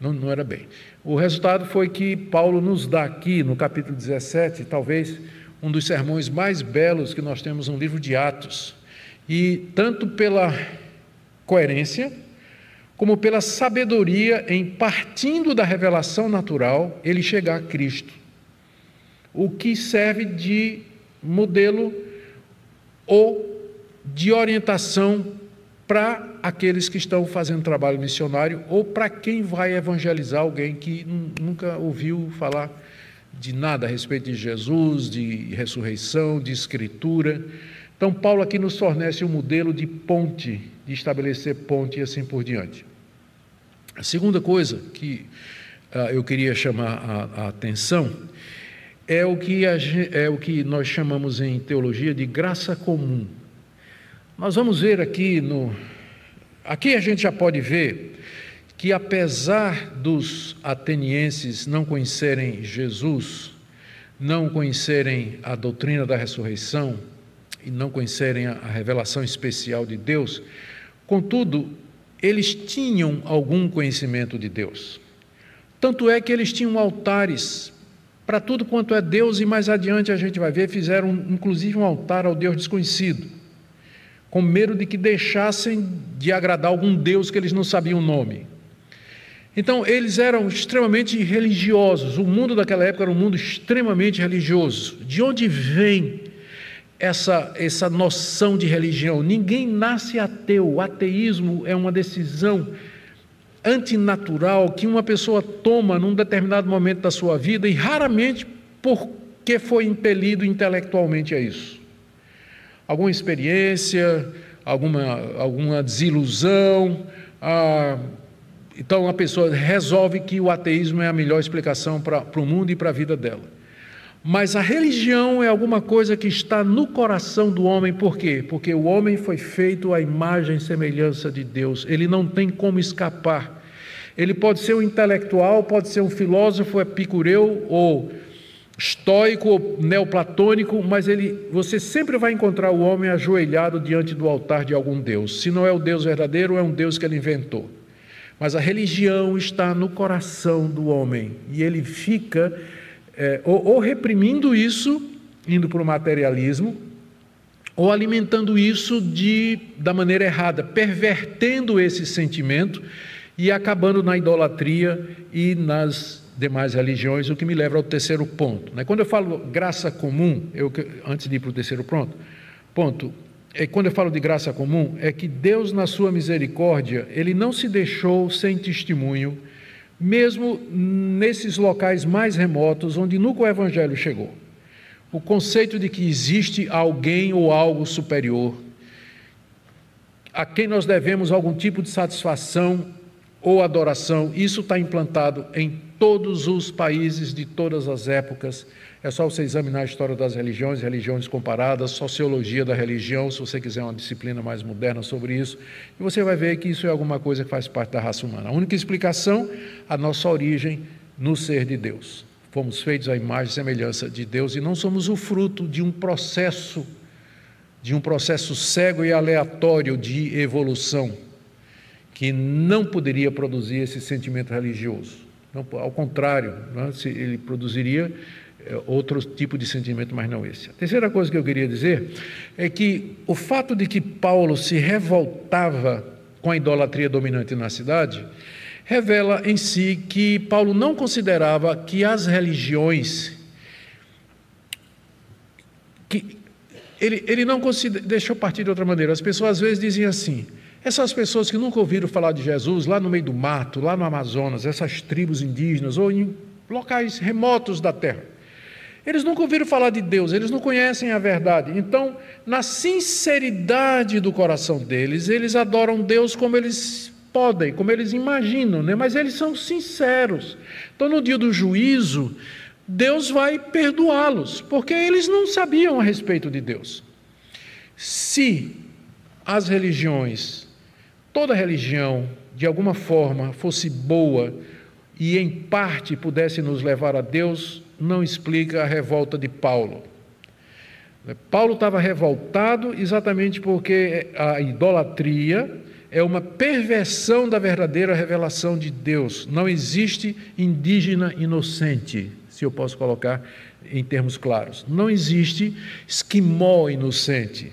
Não, não era bem. O resultado foi que Paulo nos dá aqui, no capítulo 17, talvez um dos sermões mais belos que nós temos no livro de Atos. E tanto pela coerência, como pela sabedoria em partindo da revelação natural, ele chegar a Cristo. O que serve de modelo ou de orientação para aqueles que estão fazendo trabalho missionário ou para quem vai evangelizar alguém que nunca ouviu falar de nada a respeito de Jesus, de ressurreição, de escritura. Então, Paulo aqui nos fornece um modelo de ponte, de estabelecer ponte e assim por diante. A segunda coisa que uh, eu queria chamar a, a atenção é o, que a, é o que nós chamamos em teologia de graça comum. Nós vamos ver aqui no. Aqui a gente já pode ver que, apesar dos atenienses não conhecerem Jesus, não conhecerem a doutrina da ressurreição e não conhecerem a revelação especial de Deus, contudo, eles tinham algum conhecimento de Deus. Tanto é que eles tinham altares para tudo quanto é Deus, e mais adiante a gente vai ver, fizeram inclusive um altar ao Deus desconhecido com medo de que deixassem de agradar algum Deus que eles não sabiam o nome. Então, eles eram extremamente religiosos. O mundo daquela época era um mundo extremamente religioso. De onde vem essa, essa noção de religião? Ninguém nasce ateu. O ateísmo é uma decisão antinatural que uma pessoa toma num determinado momento da sua vida e raramente porque foi impelido intelectualmente a isso alguma experiência, alguma, alguma desilusão. Ah, então a pessoa resolve que o ateísmo é a melhor explicação para o mundo e para a vida dela. Mas a religião é alguma coisa que está no coração do homem, por quê? Porque o homem foi feito à imagem e semelhança de Deus, ele não tem como escapar. Ele pode ser um intelectual, pode ser um filósofo epicureu ou estoico ou neoplatônico, mas ele, você sempre vai encontrar o homem ajoelhado diante do altar de algum Deus. Se não é o Deus verdadeiro, é um Deus que ele inventou. Mas a religião está no coração do homem e ele fica é, ou, ou reprimindo isso, indo para o materialismo, ou alimentando isso de, da maneira errada, pervertendo esse sentimento e acabando na idolatria e nas demais religiões, o que me leva ao terceiro ponto. Né? Quando eu falo graça comum, eu, antes de ir para o terceiro ponto, ponto é, quando eu falo de graça comum, é que Deus, na sua misericórdia, Ele não se deixou sem testemunho, mesmo nesses locais mais remotos, onde nunca o Evangelho chegou. O conceito de que existe alguém ou algo superior, a quem nós devemos algum tipo de satisfação ou adoração, isso está implantado em todos os países de todas as épocas. É só você examinar a história das religiões, religiões comparadas, sociologia da religião, se você quiser uma disciplina mais moderna sobre isso, e você vai ver que isso é alguma coisa que faz parte da raça humana. A única explicação, a nossa origem no ser de Deus. Fomos feitos à imagem e semelhança de Deus e não somos o fruto de um processo, de um processo cego e aleatório de evolução, que não poderia produzir esse sentimento religioso. Não, ao contrário, né, ele produziria outro tipo de sentimento, mas não esse. A terceira coisa que eu queria dizer é que o fato de que Paulo se revoltava com a idolatria dominante na cidade revela em si que Paulo não considerava que as religiões que ele, ele não considera, deixou partir de outra maneira. As pessoas às vezes dizem assim: essas pessoas que nunca ouviram falar de Jesus lá no meio do mato, lá no Amazonas, essas tribos indígenas ou em locais remotos da terra, eles nunca ouviram falar de Deus, eles não conhecem a verdade. Então, na sinceridade do coração deles, eles adoram Deus como eles podem, como eles imaginam, né? mas eles são sinceros. Então, no dia do juízo, Deus vai perdoá-los, porque eles não sabiam a respeito de Deus. Se as religiões toda religião, de alguma forma, fosse boa e em parte pudesse nos levar a Deus, não explica a revolta de Paulo. Paulo estava revoltado exatamente porque a idolatria é uma perversão da verdadeira revelação de Deus. Não existe indígena inocente, se eu posso colocar em termos claros. Não existe esquimó inocente.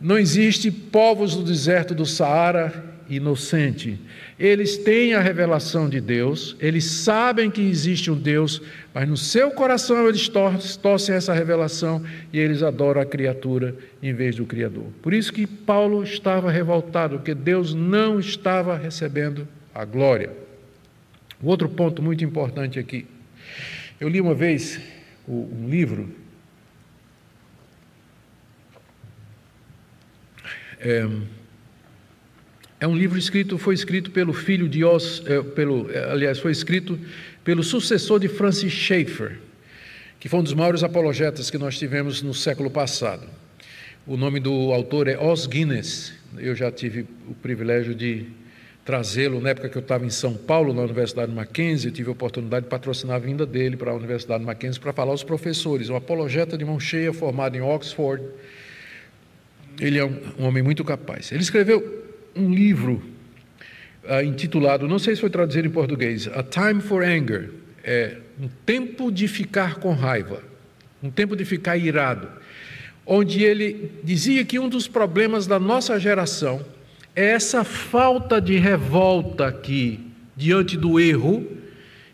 Não existe povos do deserto do Saara inocente. Eles têm a revelação de Deus, eles sabem que existe um Deus, mas no seu coração eles torcem essa revelação e eles adoram a criatura em vez do Criador. Por isso que Paulo estava revoltado, porque Deus não estava recebendo a glória. Um outro ponto muito importante aqui. Eu li uma vez um livro É, é um livro escrito, foi escrito pelo filho de Os, é, pelo, é, aliás, foi escrito pelo sucessor de Francis Schaeffer, que foi um dos maiores apologetas que nós tivemos no século passado. O nome do autor é Os Guinness. Eu já tive o privilégio de trazê-lo na época que eu estava em São Paulo, na Universidade Mackenzie, eu tive a oportunidade de patrocinar a vinda dele para a Universidade Mackenzie para falar aos professores, um apologeta de mão cheia formado em Oxford, ele é um, um homem muito capaz. Ele escreveu um livro uh, intitulado, não sei se foi traduzido em português, A Time for Anger, é um tempo de ficar com raiva, um tempo de ficar irado, onde ele dizia que um dos problemas da nossa geração é essa falta de revolta aqui diante do erro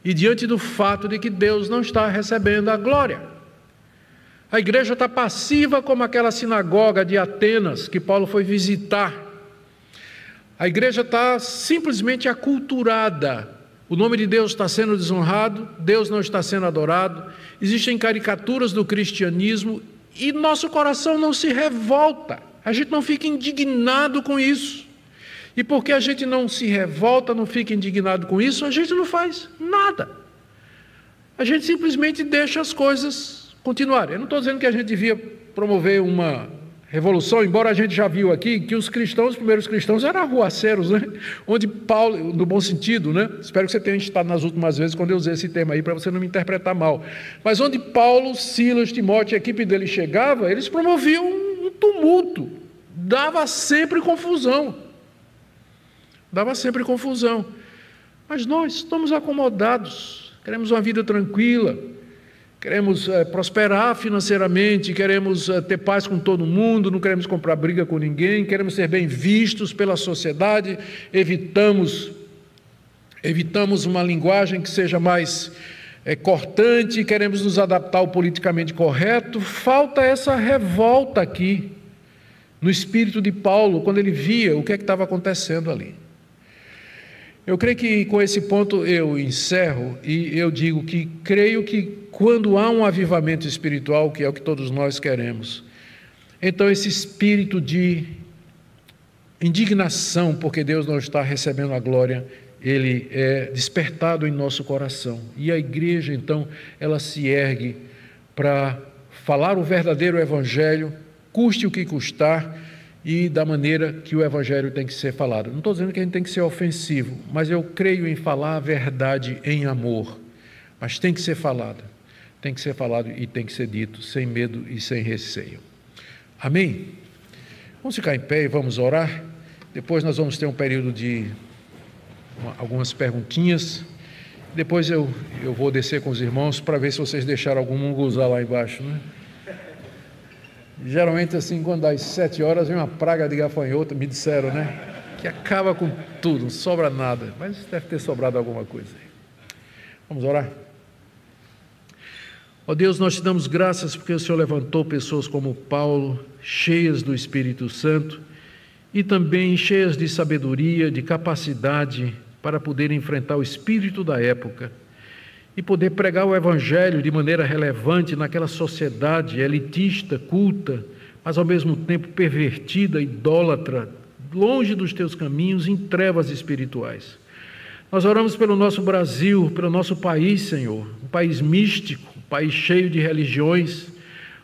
e diante do fato de que Deus não está recebendo a glória. A igreja está passiva como aquela sinagoga de Atenas que Paulo foi visitar. A igreja está simplesmente aculturada. O nome de Deus está sendo desonrado, Deus não está sendo adorado, existem caricaturas do cristianismo e nosso coração não se revolta, a gente não fica indignado com isso. E porque a gente não se revolta, não fica indignado com isso, a gente não faz nada. A gente simplesmente deixa as coisas continuar. Eu não estou dizendo que a gente devia promover uma revolução, embora a gente já viu aqui que os cristãos, os primeiros cristãos, eram arruaceiros, né? Onde Paulo, no bom sentido, né? Espero que você tenha estado nas últimas vezes quando eu usei esse tema aí, para você não me interpretar mal. Mas onde Paulo, Silas, Timóteo e a equipe dele chegava, eles promoviam um tumulto, dava sempre confusão. Dava sempre confusão. Mas nós estamos acomodados, queremos uma vida tranquila, Queremos é, prosperar financeiramente, queremos é, ter paz com todo mundo, não queremos comprar briga com ninguém, queremos ser bem vistos pela sociedade, evitamos evitamos uma linguagem que seja mais é, cortante, queremos nos adaptar ao politicamente correto. Falta essa revolta aqui no espírito de Paulo quando ele via o que, é que estava acontecendo ali. Eu creio que com esse ponto eu encerro e eu digo que creio que quando há um avivamento espiritual, que é o que todos nós queremos, então esse espírito de indignação, porque Deus não está recebendo a glória, ele é despertado em nosso coração. E a igreja, então, ela se ergue para falar o verdadeiro evangelho, custe o que custar, e da maneira que o evangelho tem que ser falado. Não estou dizendo que a gente tem que ser ofensivo, mas eu creio em falar a verdade em amor. Mas tem que ser falada tem que ser falado e tem que ser dito sem medo e sem receio. Amém? Vamos ficar em pé e vamos orar. Depois nós vamos ter um período de algumas perguntinhas. Depois eu, eu vou descer com os irmãos para ver se vocês deixaram algum munguzá lá embaixo. Né? Geralmente, assim, quando às sete horas vem uma praga de gafanhoto, me disseram, né? Que acaba com tudo, não sobra nada. Mas deve ter sobrado alguma coisa. Vamos orar? Ó oh Deus, nós te damos graças porque o Senhor levantou pessoas como Paulo, cheias do Espírito Santo e também cheias de sabedoria, de capacidade para poder enfrentar o espírito da época e poder pregar o Evangelho de maneira relevante naquela sociedade elitista, culta, mas ao mesmo tempo pervertida, idólatra, longe dos teus caminhos, em trevas espirituais. Nós oramos pelo nosso Brasil, pelo nosso país, Senhor, um país místico, país cheio de religiões,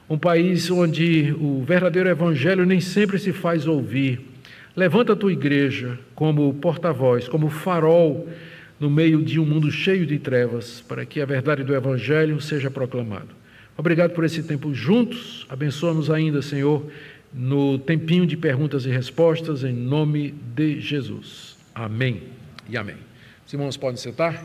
um país onde o verdadeiro evangelho nem sempre se faz ouvir. Levanta a tua igreja como porta-voz, como farol no meio de um mundo cheio de trevas, para que a verdade do evangelho seja proclamada. Obrigado por esse tempo juntos. Abençoa-nos ainda, Senhor, no tempinho de perguntas e respostas, em nome de Jesus. Amém e amém. Os irmãos podem sentar.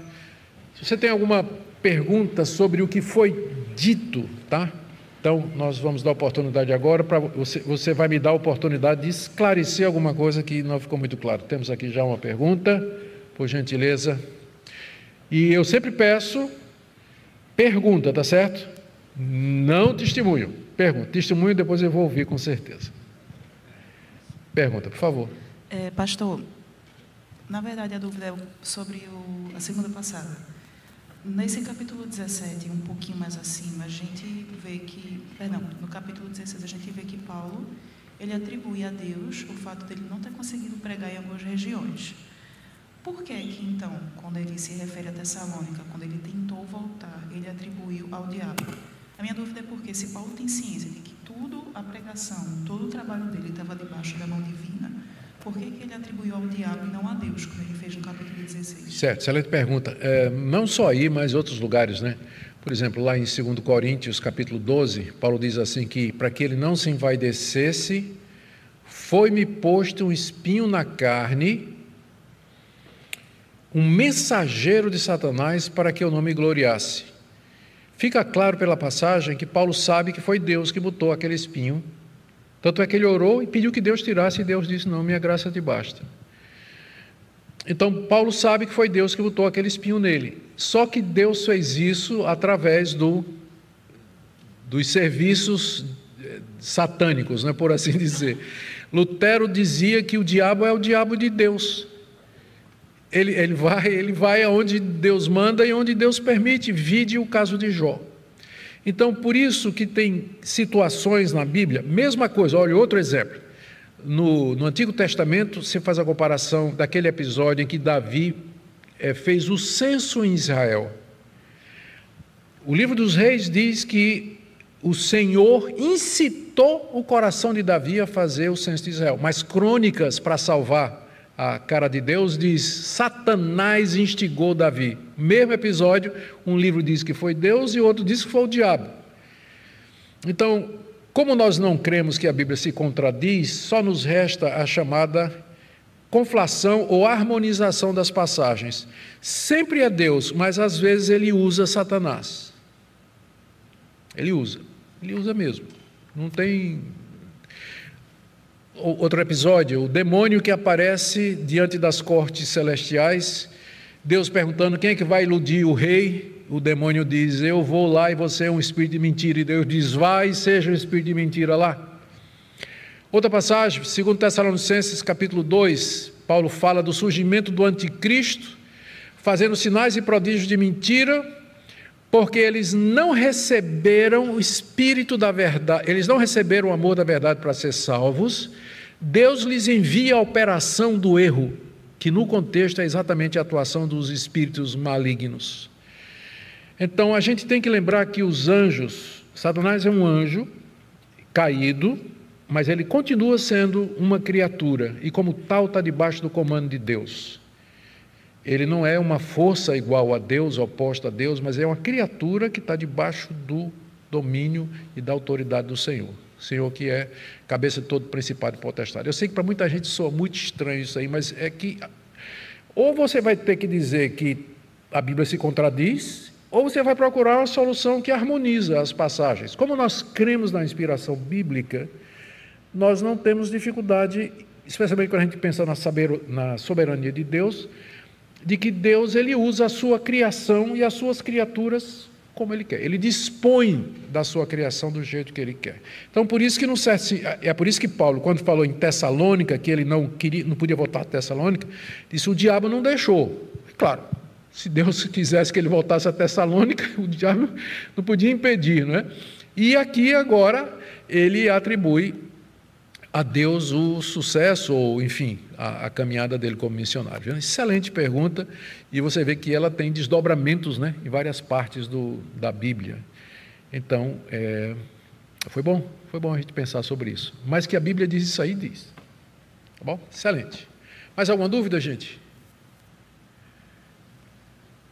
Se você tem alguma pergunta sobre o que foi dito, tá? Então, nós vamos dar oportunidade agora para você, você vai me dar a oportunidade de esclarecer alguma coisa que não ficou muito claro. Temos aqui já uma pergunta, por gentileza. E eu sempre peço pergunta, tá certo? Não testemunho. Pergunta. Testemunho depois eu vou ouvir com certeza. Pergunta, por favor.
É, pastor, na verdade a dúvida é sobre o, a segunda passada. Nesse capítulo 17, um pouquinho mais acima, a gente vê que, perdão, no capítulo 16 a gente vê que Paulo, ele atribui a Deus o fato dele não ter conseguido pregar em algumas regiões. Por que que então, quando ele se refere a Tessalônica, quando ele tentou voltar, ele atribuiu ao diabo? A minha dúvida é porque se Paulo tem ciência de que tudo a pregação, todo o trabalho dele estava debaixo da mão divina, por que, que ele atribuiu ao diabo e não a Deus, como ele fez no capítulo 16?
Certo, excelente pergunta. É, não só aí, mas outros lugares, né? Por exemplo, lá em 2 Coríntios, capítulo 12, Paulo diz assim que para que ele não se envaidecesse, foi-me posto um espinho na carne, um mensageiro de Satanás para que eu não me gloriasse. Fica claro pela passagem que Paulo sabe que foi Deus que botou aquele espinho tanto é que ele orou e pediu que Deus tirasse, e Deus disse: Não, minha graça te basta. Então, Paulo sabe que foi Deus que botou aquele espinho nele. Só que Deus fez isso através do, dos serviços eh, satânicos, né, por assim dizer. Lutero dizia que o diabo é o diabo de Deus. Ele, ele, vai, ele vai aonde Deus manda e onde Deus permite. Vide o caso de Jó. Então, por isso que tem situações na Bíblia, mesma coisa, olha, outro exemplo. No, no Antigo Testamento, você faz a comparação daquele episódio em que Davi é, fez o censo em Israel. O livro dos Reis diz que o Senhor incitou o coração de Davi a fazer o censo de Israel, mas crônicas para salvar a cara de Deus, diz: Satanás instigou Davi. Mesmo episódio, um livro diz que foi Deus e outro diz que foi o diabo. Então, como nós não cremos que a Bíblia se contradiz, só nos resta a chamada conflação ou harmonização das passagens. Sempre é Deus, mas às vezes ele usa Satanás. Ele usa, ele usa mesmo. Não tem outro episódio, o demônio que aparece diante das cortes celestiais, Deus perguntando quem é que vai iludir o rei, o demônio diz: Eu vou lá e você é um espírito de mentira. E Deus diz: Vai e seja um espírito de mentira lá. Outra passagem, 2 Tessalonicenses capítulo 2, Paulo fala do surgimento do anticristo, fazendo sinais e prodígios de mentira, porque eles não receberam o espírito da verdade, eles não receberam o amor da verdade para ser salvos, Deus lhes envia a operação do erro, que no contexto é exatamente a atuação dos espíritos malignos. Então a gente tem que lembrar que os anjos, Satanás é um anjo caído, mas ele continua sendo uma criatura e, como tal, está debaixo do comando de Deus. Ele não é uma força igual a Deus, oposta a Deus, mas é uma criatura que está debaixo do domínio e da autoridade do Senhor. Senhor que é cabeça de todo principado e potestade. Eu sei que para muita gente soa muito estranho isso aí, mas é que ou você vai ter que dizer que a Bíblia se contradiz, ou você vai procurar uma solução que harmoniza as passagens. Como nós cremos na inspiração bíblica, nós não temos dificuldade, especialmente quando a gente pensa na soberania de Deus, de que Deus ele usa a sua criação e as suas criaturas como ele quer. Ele dispõe da sua criação do jeito que ele quer. Então, por isso que não serve, é por isso que Paulo, quando falou em Tessalônica, que ele não queria, não podia voltar a Tessalônica, disse: o diabo não deixou. Claro, se Deus quisesse que ele voltasse a Tessalônica, o diabo não podia impedir, não é? E aqui agora ele atribui a Deus o sucesso, ou enfim, a, a, caminhada dele como missionário? Excelente pergunta, e você vê que ela tem desdobramentos né, em várias partes do, da Bíblia. Então, é, foi bom, foi bom a gente pensar sobre isso. Mas que a Bíblia diz isso aí, diz. Tá bom? Excelente. Mais alguma dúvida, gente?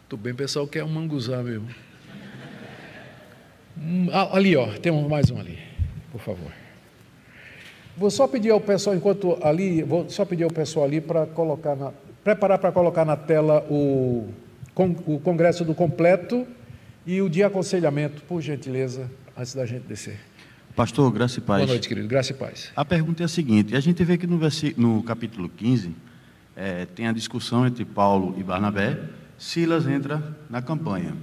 Tudo bem, pessoal, quer um manguzá mesmo. Hum, ali, ó, tem mais um ali, por favor. Vou só pedir ao pessoal, enquanto ali, vou só pedir ao pessoal ali para colocar na, preparar para colocar na tela o, o congresso do completo e o de aconselhamento, por gentileza. antes da gente descer.
Pastor, graça e paz.
Boa noite, querido. Graça e paz.
A pergunta é a seguinte: a gente vê que no, no capítulo 15 é, tem a discussão entre Paulo e Barnabé, Silas entra na campanha.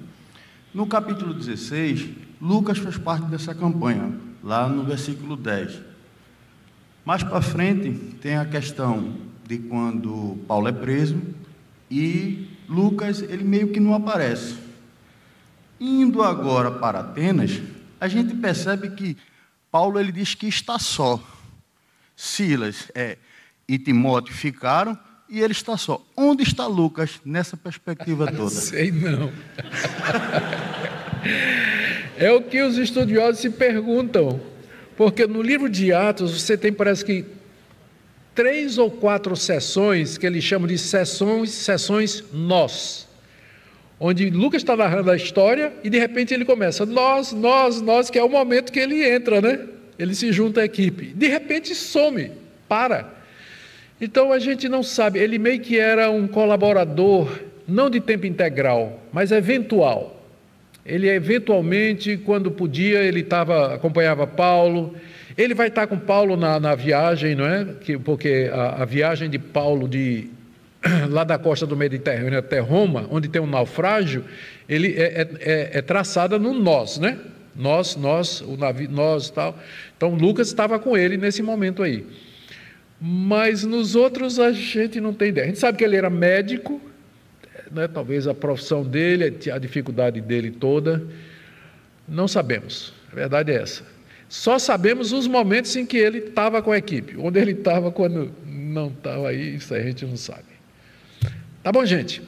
No capítulo 16, Lucas faz parte dessa campanha, lá no versículo 10. Mais para frente, tem a questão de quando Paulo é preso e Lucas, ele meio que não aparece. Indo agora para Atenas, a gente percebe que Paulo ele diz que está só. Silas é, e Timóteo ficaram e ele está só. Onde está Lucas nessa perspectiva toda?
Sei não. é o que os estudiosos se perguntam. Porque no livro de Atos você tem, parece que, três ou quatro sessões que eles chamam de sessões, sessões nós. Onde Lucas está narrando a história e de repente ele começa, nós, nós, nós, que é o momento que ele entra, né? Ele se junta à equipe. De repente some, para. Então a gente não sabe, ele meio que era um colaborador, não de tempo integral, mas eventual. Ele eventualmente, quando podia, ele tava, acompanhava Paulo. Ele vai estar com Paulo na, na viagem, não é? Que, porque a, a, viagem de Paulo de lá da costa do Mediterrâneo até Roma, onde tem um naufrágio, ele é, é, é, é traçada no nós, né? Nós, nós, o navio, nós tal. Então Lucas estava com ele nesse momento aí. Mas nos outros a gente não tem ideia. A gente sabe que ele era médico, né, talvez a profissão dele, a dificuldade dele toda. Não sabemos, a verdade é essa. Só sabemos os momentos em que ele estava com a equipe, onde ele estava quando não estava aí, isso a gente não sabe. Tá bom, gente?